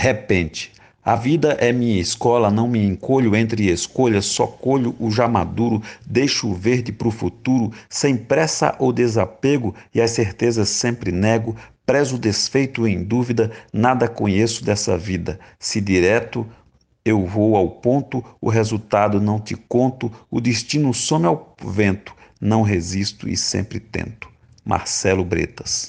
Repente. A vida é minha escola, não me encolho entre escolhas, só colho o já maduro, deixo o verde para o futuro, sem pressa ou desapego, e as certezas sempre nego, prezo desfeito em dúvida, nada conheço dessa vida. Se direto eu vou ao ponto, o resultado não te conto, o destino some ao vento, não resisto e sempre tento. Marcelo Bretas